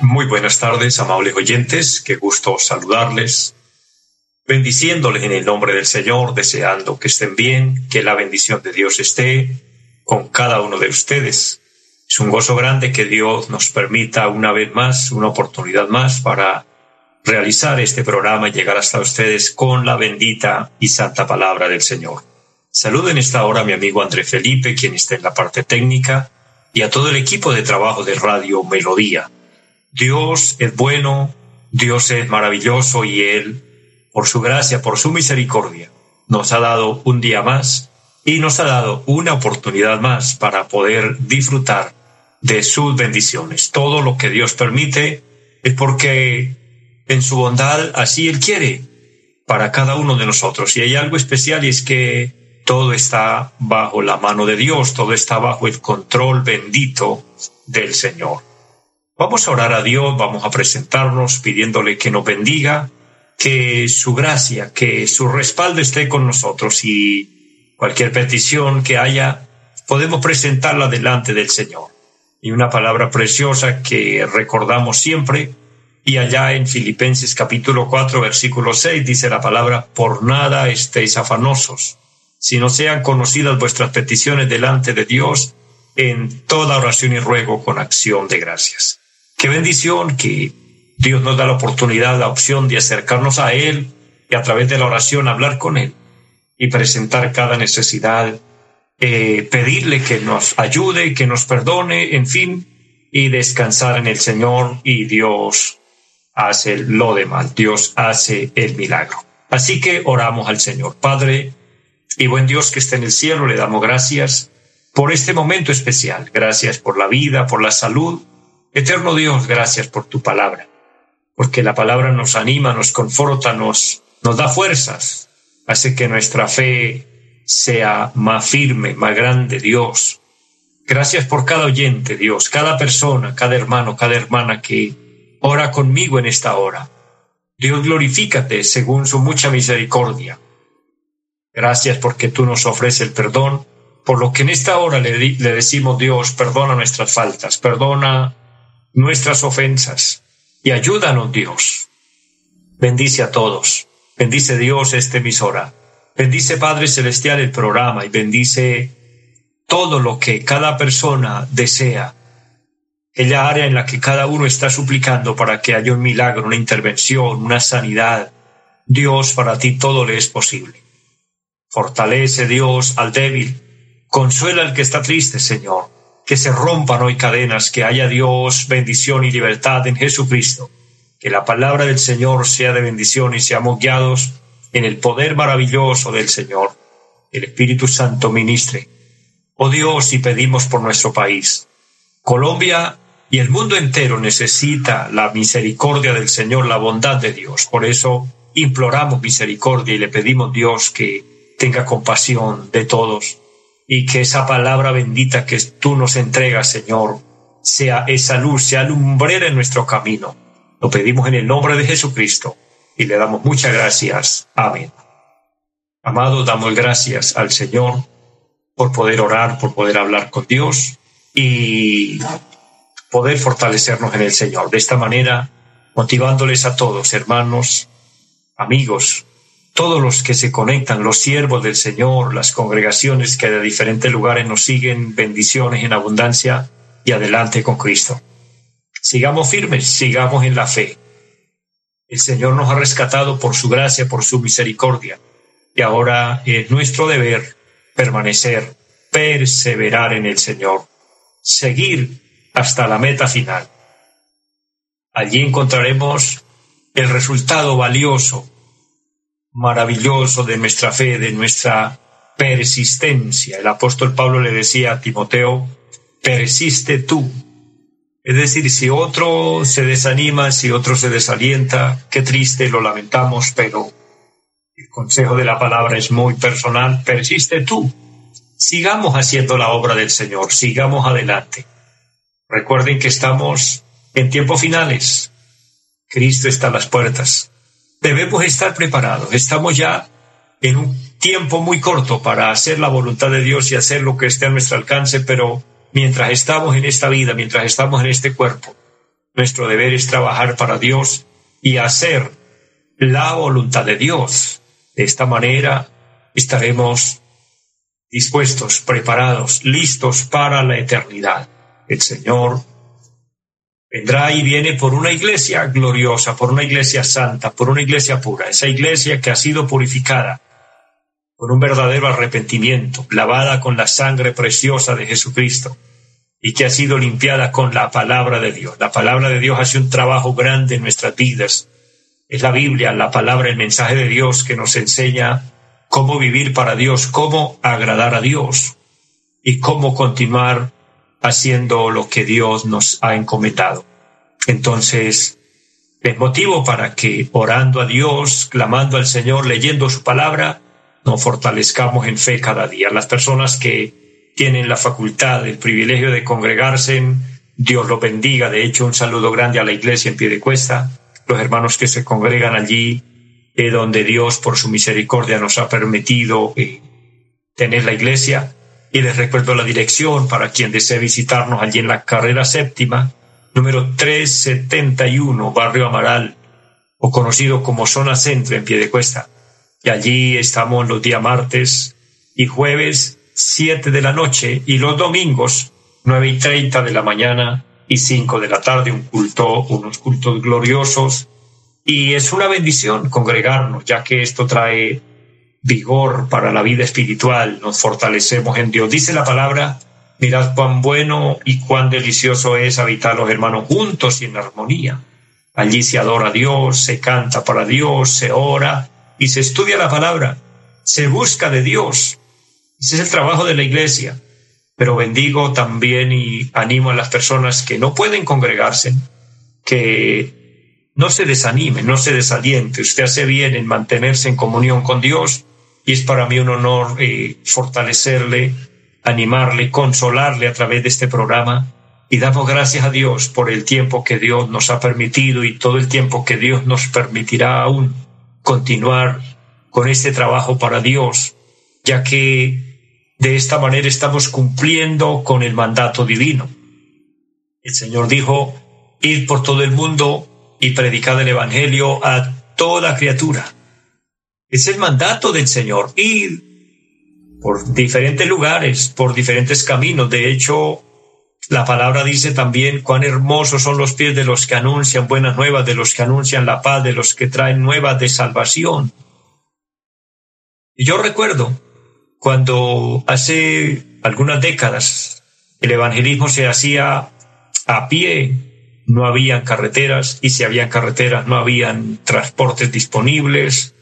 Muy buenas tardes, amables oyentes. Qué gusto saludarles. Bendiciéndoles en el nombre del Señor, deseando que estén bien, que la bendición de Dios esté con cada uno de ustedes. Es un gozo grande que Dios nos permita una vez más, una oportunidad más para realizar este programa y llegar hasta ustedes con la bendita y santa palabra del Señor. Saludo en esta hora a mi amigo André Felipe, quien está en la parte técnica, y a todo el equipo de trabajo de Radio Melodía. Dios es bueno, Dios es maravilloso y Él, por su gracia, por su misericordia, nos ha dado un día más y nos ha dado una oportunidad más para poder disfrutar de sus bendiciones. Todo lo que Dios permite es porque en su bondad así Él quiere para cada uno de nosotros. Y hay algo especial y es que todo está bajo la mano de Dios, todo está bajo el control bendito del Señor. Vamos a orar a Dios, vamos a presentarnos pidiéndole que nos bendiga, que su gracia, que su respaldo esté con nosotros y cualquier petición que haya, podemos presentarla delante del Señor. Y una palabra preciosa que recordamos siempre, y allá en Filipenses capítulo 4 versículo 6 dice la palabra, por nada estéis afanosos, sino sean conocidas vuestras peticiones delante de Dios en toda oración y ruego con acción de gracias. Qué bendición que Dios nos da la oportunidad, la opción de acercarnos a Él y a través de la oración hablar con Él y presentar cada necesidad, eh, pedirle que nos ayude, que nos perdone, en fin, y descansar en el Señor y Dios hace lo de mal, Dios hace el milagro. Así que oramos al Señor. Padre y buen Dios que está en el cielo, le damos gracias por este momento especial. Gracias por la vida, por la salud. Eterno Dios, gracias por tu palabra, porque la palabra nos anima, nos conforta, nos, nos da fuerzas, hace que nuestra fe sea más firme, más grande, Dios. Gracias por cada oyente, Dios, cada persona, cada hermano, cada hermana que ora conmigo en esta hora. Dios glorifícate según su mucha misericordia. Gracias porque tú nos ofreces el perdón, por lo que en esta hora le, decimos Dios, perdona nuestras faltas, perdona nuestras ofensas y ayúdanos Dios. Bendice a todos. Bendice Dios esta emisora. Bendice Padre Celestial el programa y bendice todo lo que cada persona desea aquella área en la que cada uno está suplicando para que haya un milagro, una intervención, una sanidad. Dios, para ti todo le es posible. Fortalece Dios al débil, consuela al que está triste, Señor, que se rompan hoy cadenas, que haya Dios bendición y libertad en Jesucristo, que la palabra del Señor sea de bendición y seamos guiados en el poder maravilloso del Señor. El Espíritu Santo ministre. Oh Dios, y pedimos por nuestro país. Colombia y el mundo entero necesita la misericordia del Señor, la bondad de Dios. Por eso imploramos misericordia y le pedimos Dios que tenga compasión de todos y que esa palabra bendita que tú nos entregas, Señor, sea esa luz, sea lumbrera en nuestro camino. Lo pedimos en el nombre de Jesucristo y le damos muchas gracias. Amén. Amados, damos gracias al Señor por poder orar, por poder hablar con Dios y poder fortalecernos en el Señor. De esta manera, motivándoles a todos, hermanos, amigos, todos los que se conectan, los siervos del Señor, las congregaciones que de diferentes lugares nos siguen, bendiciones en abundancia y adelante con Cristo. Sigamos firmes, sigamos en la fe. El Señor nos ha rescatado por su gracia, por su misericordia, y ahora es nuestro deber permanecer, perseverar en el Señor, seguir hasta la meta final. Allí encontraremos el resultado valioso, maravilloso de nuestra fe, de nuestra persistencia. El apóstol Pablo le decía a Timoteo, persiste tú Es decir, si otro se desanima, si otro se desalienta, qué triste, lo lamentamos, pero el consejo de la palabra es muy personal. Persiste tú. Sigamos haciendo la obra del Señor, sigamos adelante. Recuerden que estamos en tiempos finales. Cristo está a las puertas. Debemos estar preparados. Estamos ya en un tiempo muy corto para hacer la voluntad de Dios y hacer lo que esté a nuestro alcance, pero mientras estamos en esta vida, mientras estamos en este cuerpo, nuestro deber es trabajar para Dios y hacer la voluntad de Dios. De esta manera estaremos dispuestos, preparados, listos para la eternidad. El Señor vendrá y viene por una iglesia gloriosa, por una iglesia santa, por una iglesia pura, esa iglesia que ha sido purificada con un verdadero arrepentimiento, lavada con la sangre preciosa de Jesucristo y que ha sido limpiada con la palabra de Dios. La palabra de Dios hace un trabajo grande en nuestras vidas es la Biblia, la palabra, el mensaje de Dios que nos enseña cómo vivir para Dios, cómo agradar a Dios y cómo continuar haciendo lo que Dios nos ha encomendado. Entonces, es motivo para que orando a Dios, clamando al Señor, leyendo su palabra, nos fortalezcamos en fe cada día. Las personas que tienen la facultad, el privilegio de congregarse, Dios los bendiga. De hecho, un saludo grande a la iglesia en pie de cuesta los hermanos que se congregan allí, eh, donde Dios por su misericordia nos ha permitido eh, tener la iglesia. Y les recuerdo la dirección para quien desee visitarnos allí en la carrera séptima, número 371, Barrio Amaral, o conocido como Zona Centro en pie de cuesta. Y allí estamos los días martes y jueves, 7 de la noche, y los domingos, 9 y 30 de la mañana y cinco de la tarde, un culto, unos cultos gloriosos. Y es una bendición congregarnos, ya que esto trae vigor para la vida espiritual, nos fortalecemos en Dios. Dice la palabra, mirad cuán bueno y cuán delicioso es habitar los hermanos juntos y en armonía. Allí se adora a Dios, se canta para Dios, se ora y se estudia la palabra, se busca de Dios. Ese es el trabajo de la iglesia pero bendigo también y animo a las personas que no pueden congregarse, que no se desanimen, no se desaliente. Usted hace bien en mantenerse en comunión con Dios y es para mí un honor eh, fortalecerle, animarle, consolarle a través de este programa y damos gracias a Dios por el tiempo que Dios nos ha permitido y todo el tiempo que Dios nos permitirá aún continuar con este trabajo para Dios, ya que de esta manera estamos cumpliendo con el mandato divino. El Señor dijo, id por todo el mundo y predicad el Evangelio a toda criatura. Es el mandato del Señor, id por diferentes lugares, por diferentes caminos. De hecho, la palabra dice también cuán hermosos son los pies de los que anuncian buenas nuevas, de los que anuncian la paz, de los que traen nuevas de salvación. Y yo recuerdo cuando hace algunas décadas el evangelismo se hacía a pie, no habían carreteras y si habían carreteras no habían transportes disponibles,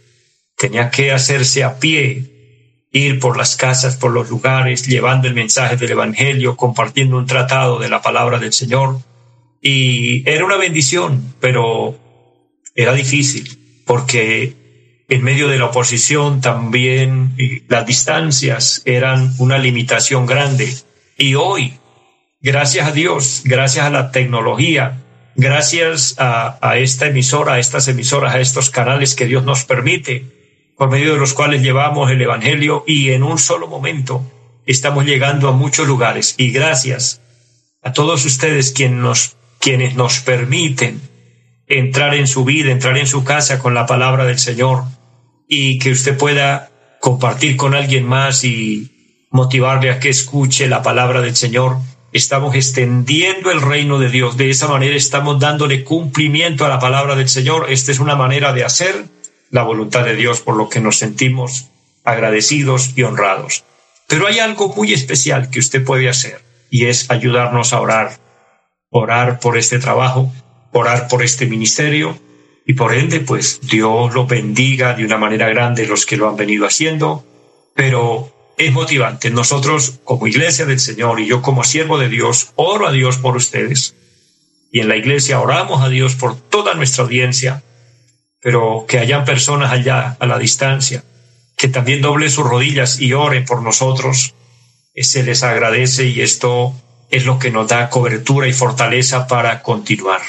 tenía que hacerse a pie, ir por las casas, por los lugares, llevando el mensaje del Evangelio, compartiendo un tratado de la palabra del Señor. Y era una bendición, pero era difícil, porque en medio de la oposición también las distancias eran una limitación grande. Y hoy, gracias a Dios, gracias a la tecnología, gracias a, a, esta emisora, a estas emisoras, a estos canales que Dios nos permite, por medio de los cuales llevamos el Evangelio y en un solo momento estamos llegando a muchos lugares. Y gracias a todos ustedes quienes nos, quienes nos permiten entrar en su vida, entrar en su casa con la palabra del Señor y que usted pueda compartir con alguien más y motivarle a que escuche la palabra del Señor. Estamos extendiendo el reino de Dios. De esa manera estamos dándole cumplimiento a la palabra del Señor. Esta es una manera de hacer la voluntad de Dios por lo que nos sentimos agradecidos y honrados. Pero hay algo muy especial que usted puede hacer y es ayudarnos a orar. Orar por este trabajo, orar por este ministerio, y por ende, pues Dios lo bendiga de una manera grande los que lo han venido haciendo, pero es motivante. Nosotros como iglesia del Señor y yo como siervo de Dios, oro a Dios por ustedes, y en la iglesia oramos a Dios por toda nuestra audiencia, pero que hayan personas allá a la distancia que también doblen sus rodillas y oren por nosotros, se les agradece y esto es lo que nos da cobertura y fortaleza para continuar.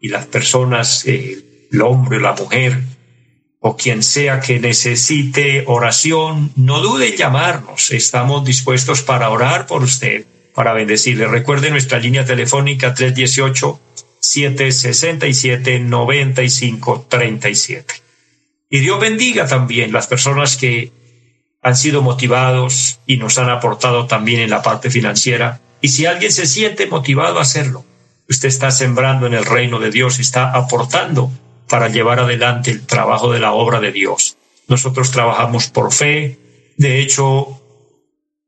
Y las personas, eh, el hombre, la mujer, o quien sea que necesite oración, no dude en llamarnos. Estamos dispuestos para orar por usted, para bendecirle. Recuerde nuestra línea telefónica 318-767-9537. Y Dios bendiga también las personas que han sido motivados y nos han aportado también en la parte financiera. Y si alguien se siente motivado a hacerlo, usted está sembrando en el reino de Dios, está aportando para llevar adelante el trabajo de la obra de Dios. Nosotros trabajamos por fe. De hecho,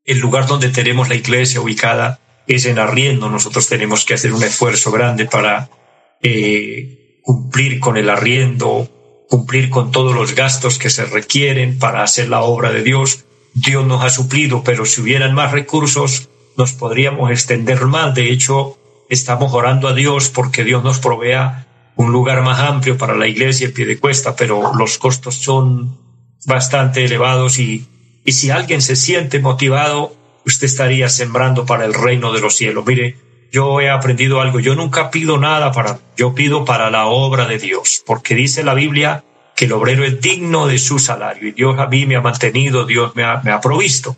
el lugar donde tenemos la iglesia ubicada es en arriendo. Nosotros tenemos que hacer un esfuerzo grande para eh, cumplir con el arriendo, cumplir con todos los gastos que se requieren para hacer la obra de Dios. Dios nos ha suplido, pero si hubieran más recursos, nos podríamos extender más. De hecho, estamos orando a Dios porque Dios nos provea un lugar más amplio para la iglesia en pie de cuesta, pero los costos son bastante elevados y, y si alguien se siente motivado, usted estaría sembrando para el reino de los cielos. Mire, yo he aprendido algo, yo nunca pido nada para, yo pido para la obra de Dios, porque dice la Biblia que el obrero es digno de su salario y Dios a mí me ha mantenido, Dios me ha, me ha provisto.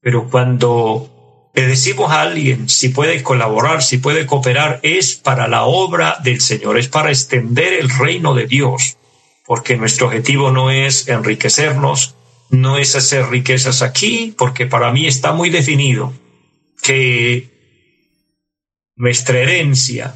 Pero cuando le decimos a alguien si puede colaborar, si puede cooperar, es para la obra del Señor, es para extender el reino de Dios, porque nuestro objetivo no es enriquecernos, no es hacer riquezas aquí, porque para mí está muy definido que nuestra herencia,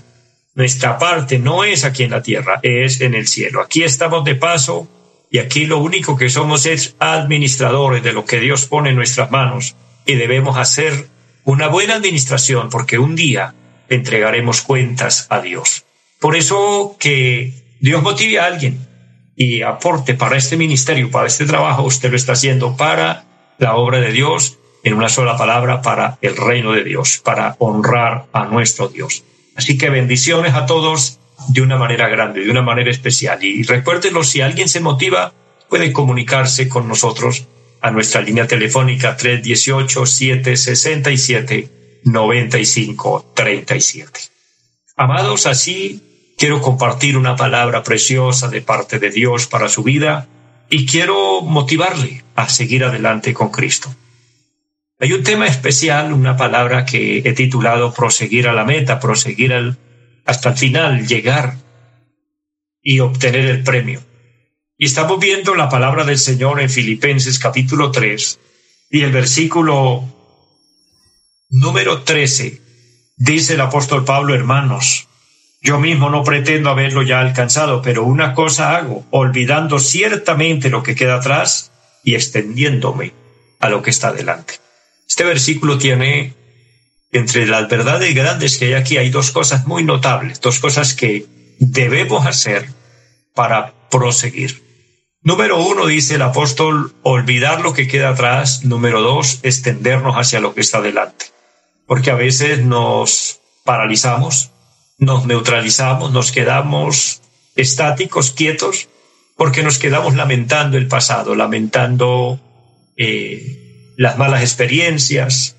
nuestra parte no es aquí en la tierra, es en el cielo. Aquí estamos de paso y aquí lo único que somos es administradores de lo que Dios pone en nuestras manos y debemos hacer una buena administración, porque un día entregaremos cuentas a Dios. Por eso que Dios motive a alguien y aporte para este ministerio, para este trabajo, usted lo está haciendo para la obra de Dios, en una sola palabra, para el reino de Dios, para honrar a nuestro Dios. Así que bendiciones a todos de una manera grande, de una manera especial. Y recuérdenlo, si alguien se motiva, puede comunicarse con nosotros a nuestra línea telefónica 318-767-9537. Amados, así quiero compartir una palabra preciosa de parte de Dios para su vida y quiero motivarle a seguir adelante con Cristo. Hay un tema especial, una palabra que he titulado proseguir a la meta, proseguir hasta el final, llegar y obtener el premio. Y estamos viendo la palabra del Señor en Filipenses capítulo 3 y el versículo número 13. Dice el apóstol Pablo, hermanos, yo mismo no pretendo haberlo ya alcanzado, pero una cosa hago, olvidando ciertamente lo que queda atrás y extendiéndome a lo que está delante. Este versículo tiene, entre las verdades grandes que hay aquí, hay dos cosas muy notables, dos cosas que debemos hacer para proseguir. Número uno, dice el apóstol, olvidar lo que queda atrás. Número dos, extendernos hacia lo que está delante. Porque a veces nos paralizamos, nos neutralizamos, nos quedamos estáticos, quietos, porque nos quedamos lamentando el pasado, lamentando eh, las malas experiencias,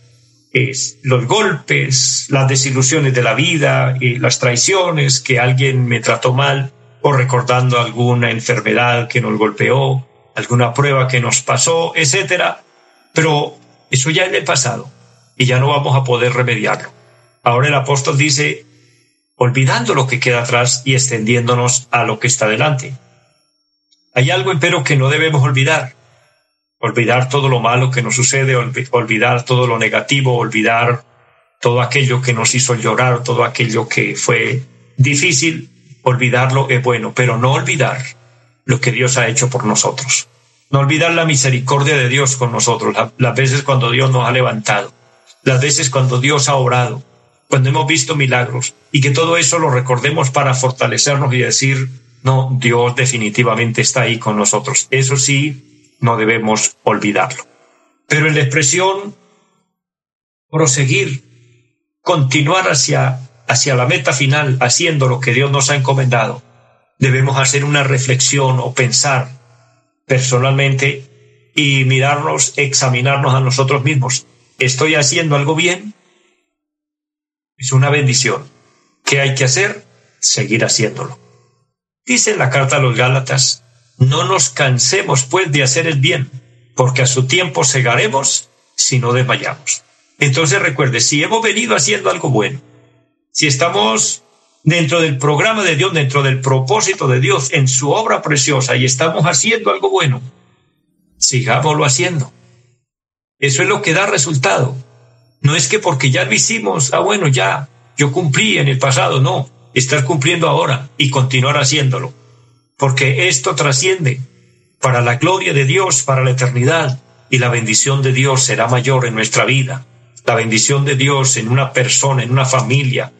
los golpes, las desilusiones de la vida, y las traiciones, que alguien me trató mal o recordando alguna enfermedad que nos golpeó, alguna prueba que nos pasó, etcétera. Pero eso ya es el pasado y ya no vamos a poder remediarlo. Ahora el apóstol dice, olvidando lo que queda atrás y extendiéndonos a lo que está delante. Hay algo, empero, que no debemos olvidar. Olvidar todo lo malo que nos sucede, olvidar todo lo negativo, olvidar todo aquello que nos hizo llorar, todo aquello que fue difícil, olvidarlo es bueno, pero no olvidar lo que Dios ha hecho por nosotros. No olvidar la misericordia de Dios con nosotros, las veces cuando Dios nos ha levantado, las veces cuando Dios ha orado, cuando hemos visto milagros, y que todo eso lo recordemos para fortalecernos y decir, no, Dios definitivamente está ahí con nosotros. Eso sí, no debemos olvidarlo. Pero en la expresión proseguir, continuar hacia hacia la meta final, haciendo lo que Dios nos ha encomendado, debemos hacer una reflexión o pensar personalmente y mirarnos, examinarnos a nosotros mismos. ¿Estoy haciendo algo bien? Es una bendición. ¿Qué hay que hacer? Seguir haciéndolo. Dice la carta a los Gálatas, no nos cansemos pues de hacer el bien, porque a su tiempo segaremos si no desmayamos. Entonces recuerde, si hemos venido haciendo algo bueno, si estamos dentro del programa de Dios, dentro del propósito de Dios, en su obra preciosa y estamos haciendo algo bueno, sigámoslo haciendo. Eso es lo que da resultado. No es que porque ya lo hicimos, ah bueno, ya, yo cumplí en el pasado, no, estar cumpliendo ahora y continuar haciéndolo. Porque esto trasciende para la gloria de Dios, para la eternidad, y la bendición de Dios será mayor en nuestra vida. La bendición de Dios en una persona, en una familia,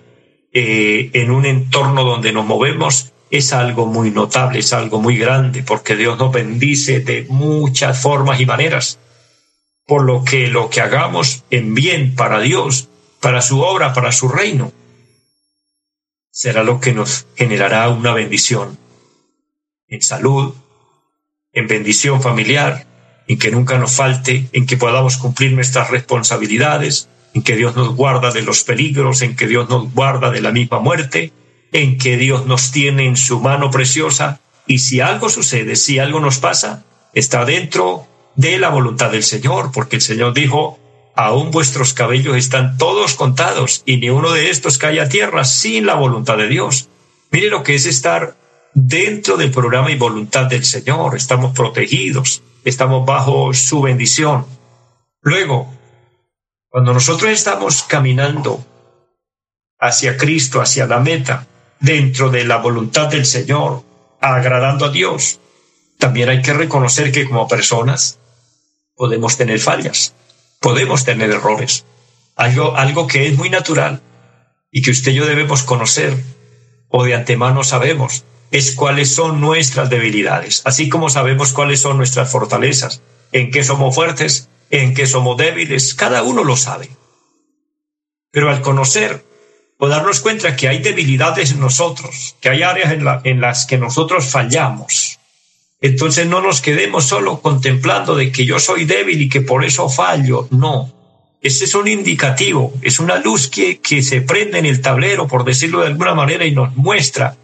eh, en un entorno donde nos movemos es algo muy notable, es algo muy grande, porque Dios nos bendice de muchas formas y maneras. Por lo que lo que hagamos en bien para Dios, para su obra, para su reino, será lo que nos generará una bendición en salud, en bendición familiar, en que nunca nos falte, en que podamos cumplir nuestras responsabilidades, en que Dios nos guarda de los peligros, en que Dios nos guarda de la misma muerte, en que Dios nos tiene en su mano preciosa. Y si algo sucede, si algo nos pasa, está dentro de la voluntad del Señor, porque el Señor dijo, aún vuestros cabellos están todos contados y ni uno de estos cae a tierra sin la voluntad de Dios. Mire lo que es estar dentro del programa y voluntad del Señor, estamos protegidos, estamos bajo su bendición. Luego, cuando nosotros estamos caminando hacia Cristo, hacia la meta, dentro de la voluntad del Señor, agradando a Dios, también hay que reconocer que como personas podemos tener fallas, podemos tener errores, algo, algo que es muy natural y que usted y yo debemos conocer o de antemano sabemos es cuáles son nuestras debilidades, así como sabemos cuáles son nuestras fortalezas, en qué somos fuertes en que somos débiles, cada uno lo sabe. Pero al conocer o darnos cuenta que hay debilidades en nosotros, que hay áreas en, en las que nosotros fallamos, entonces no nos quedemos solo contemplando de que yo soy débil y que por eso fallo. No, ese es un indicativo, es una luz que, que se prende en el tablero, por decirlo de alguna manera, y nos muestra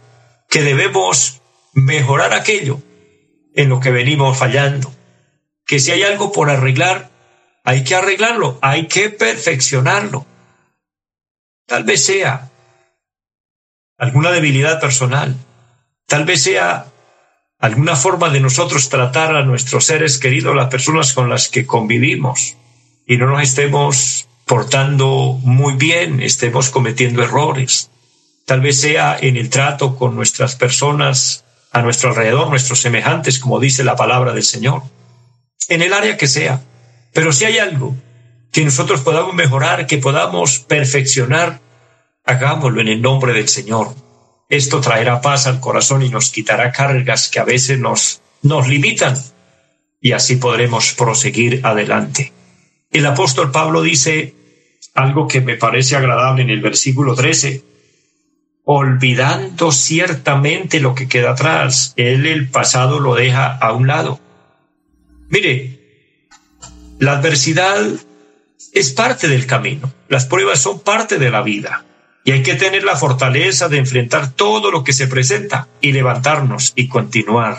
que debemos mejorar aquello en lo que venimos fallando. Que si hay algo por arreglar, hay que arreglarlo, hay que perfeccionarlo. Tal vez sea alguna debilidad personal, tal vez sea alguna forma de nosotros tratar a nuestros seres queridos, las personas con las que convivimos, y no nos estemos portando muy bien, estemos cometiendo errores. Tal vez sea en el trato con nuestras personas a nuestro alrededor, nuestros semejantes, como dice la palabra del Señor. En el área que sea, pero si hay algo que nosotros podamos mejorar, que podamos perfeccionar, hagámoslo en el nombre del Señor. Esto traerá paz al corazón y nos quitará cargas que a veces nos, nos limitan y así podremos proseguir adelante. El apóstol Pablo dice algo que me parece agradable en el versículo 13. Olvidando ciertamente lo que queda atrás, él el pasado lo deja a un lado. Mire, la adversidad es parte del camino, las pruebas son parte de la vida y hay que tener la fortaleza de enfrentar todo lo que se presenta y levantarnos y continuar.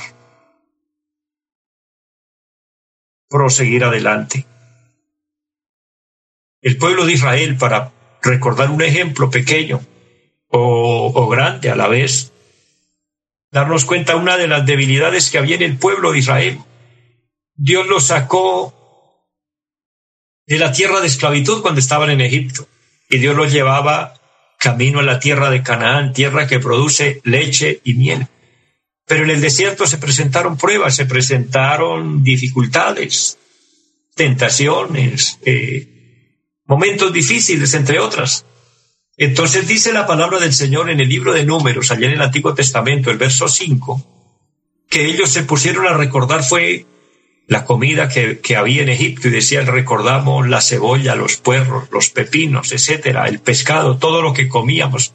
Proseguir adelante. El pueblo de Israel, para recordar un ejemplo pequeño o, o grande a la vez, darnos cuenta una de las debilidades que había en el pueblo de Israel. Dios lo sacó de la tierra de esclavitud cuando estaban en Egipto. Y Dios los llevaba camino a la tierra de Canaán, tierra que produce leche y miel. Pero en el desierto se presentaron pruebas, se presentaron dificultades, tentaciones, eh, momentos difíciles, entre otras. Entonces dice la palabra del Señor en el libro de Números, allá en el Antiguo Testamento, el verso 5, que ellos se pusieron a recordar fue la comida que, que, había en Egipto y decían, recordamos la cebolla, los puerros, los pepinos, etcétera, el pescado, todo lo que comíamos.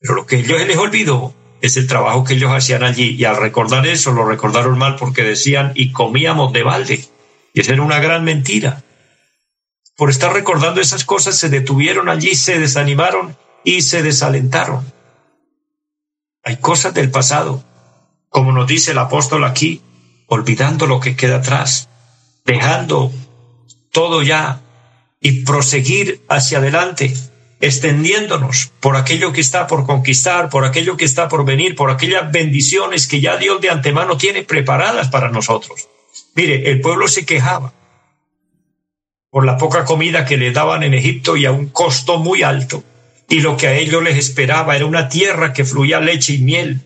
Pero lo que ellos les olvidó es el trabajo que ellos hacían allí. Y al recordar eso, lo recordaron mal porque decían, y comíamos de balde. Y esa era una gran mentira. Por estar recordando esas cosas, se detuvieron allí, se desanimaron y se desalentaron. Hay cosas del pasado, como nos dice el apóstol aquí, olvidando lo que queda atrás, dejando todo ya y proseguir hacia adelante, extendiéndonos por aquello que está por conquistar, por aquello que está por venir, por aquellas bendiciones que ya Dios de antemano tiene preparadas para nosotros. Mire, el pueblo se quejaba por la poca comida que le daban en Egipto y a un costo muy alto. Y lo que a ellos les esperaba era una tierra que fluía leche y miel,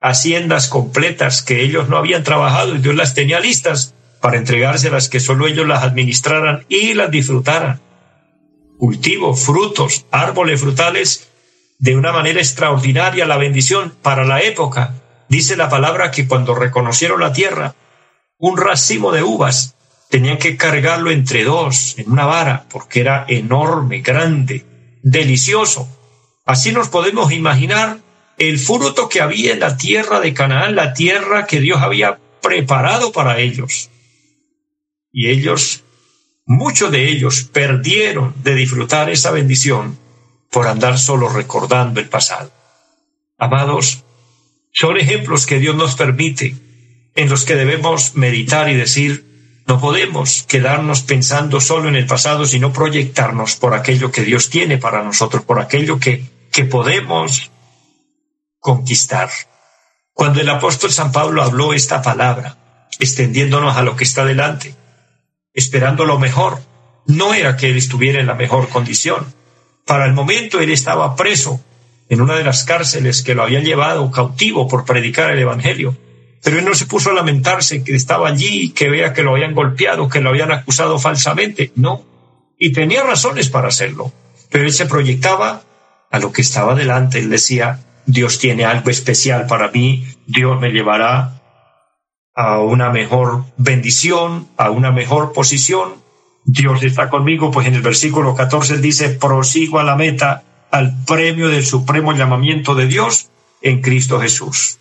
haciendas completas que ellos no habían trabajado y Dios las tenía listas para entregárselas que solo ellos las administraran y las disfrutaran. Cultivo, frutos, árboles frutales, de una manera extraordinaria la bendición para la época. Dice la palabra que cuando reconocieron la tierra, un racimo de uvas, tenían que cargarlo entre dos, en una vara, porque era enorme, grande, delicioso. Así nos podemos imaginar el fruto que había en la tierra de Canaán, la tierra que Dios había preparado para ellos. Y ellos, muchos de ellos, perdieron de disfrutar esa bendición por andar solo recordando el pasado. Amados, son ejemplos que Dios nos permite, en los que debemos meditar y decir, no podemos quedarnos pensando solo en el pasado, sino proyectarnos por aquello que Dios tiene para nosotros, por aquello que, que podemos conquistar. Cuando el apóstol San Pablo habló esta palabra, extendiéndonos a lo que está delante, esperando lo mejor, no era que él estuviera en la mejor condición. Para el momento él estaba preso en una de las cárceles que lo habían llevado cautivo por predicar el Evangelio. Pero él no se puso a lamentarse que estaba allí, que vea que lo habían golpeado, que lo habían acusado falsamente. No. Y tenía razones para hacerlo. Pero él se proyectaba a lo que estaba delante. Él decía, Dios tiene algo especial para mí, Dios me llevará a una mejor bendición, a una mejor posición. Dios está conmigo, pues en el versículo 14 dice, prosigo a la meta, al premio del supremo llamamiento de Dios en Cristo Jesús.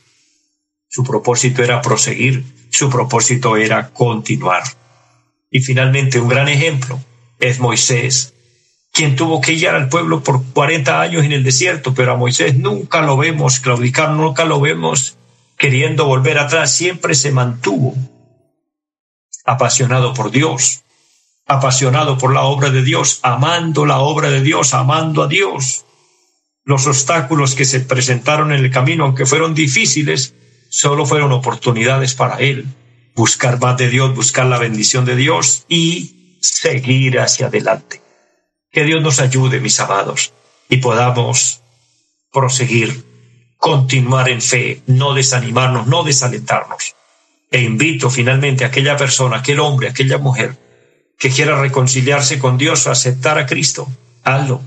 Su propósito era proseguir, su propósito era continuar. Y finalmente un gran ejemplo es Moisés, quien tuvo que guiar al pueblo por 40 años en el desierto, pero a Moisés nunca lo vemos claudicar, nunca lo vemos queriendo volver atrás, siempre se mantuvo apasionado por Dios, apasionado por la obra de Dios, amando la obra de Dios, amando a Dios. Los obstáculos que se presentaron en el camino, aunque fueron difíciles, solo fueron oportunidades para él. Buscar más de Dios, buscar la bendición de Dios y seguir hacia adelante. Que Dios nos ayude, mis amados, y podamos proseguir, continuar en fe, no desanimarnos, no desalentarnos. E invito finalmente a aquella persona, aquel hombre, aquella mujer que quiera reconciliarse con Dios o aceptar a Cristo, hazlo.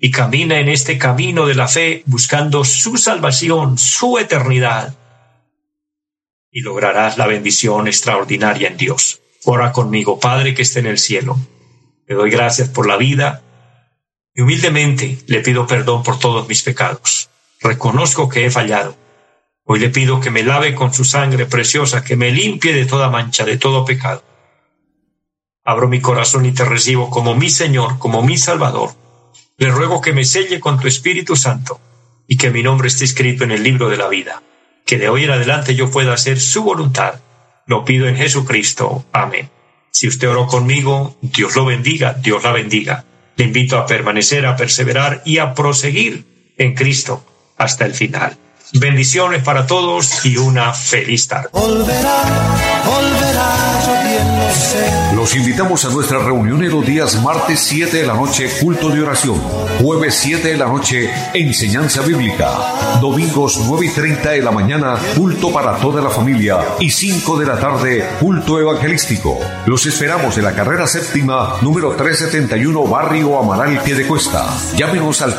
Y camina en este camino de la fe buscando su salvación, su eternidad. Y lograrás la bendición extraordinaria en Dios. Ora conmigo, Padre que esté en el cielo. Le doy gracias por la vida y humildemente le pido perdón por todos mis pecados. Reconozco que he fallado. Hoy le pido que me lave con su sangre preciosa, que me limpie de toda mancha, de todo pecado. Abro mi corazón y te recibo como mi Señor, como mi Salvador. Le ruego que me selle con tu Espíritu Santo y que mi nombre esté escrito en el libro de la vida. Que de hoy en adelante yo pueda hacer su voluntad. Lo pido en Jesucristo. Amén. Si usted oró conmigo, Dios lo bendiga, Dios la bendiga. Le invito a permanecer, a perseverar y a proseguir en Cristo hasta el final. Bendiciones para todos y una feliz tarde. Los invitamos a nuestra reunión en los días martes 7 de la noche, culto de oración. Jueves 7 de la noche, enseñanza bíblica. Domingos 9 y 30 de la mañana, culto para toda la familia. Y 5 de la tarde, culto evangelístico. Los esperamos en la carrera séptima, número 371, Barrio Amaral Piedecuesta. Llámenos al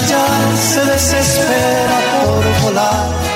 Ya se desespera por volar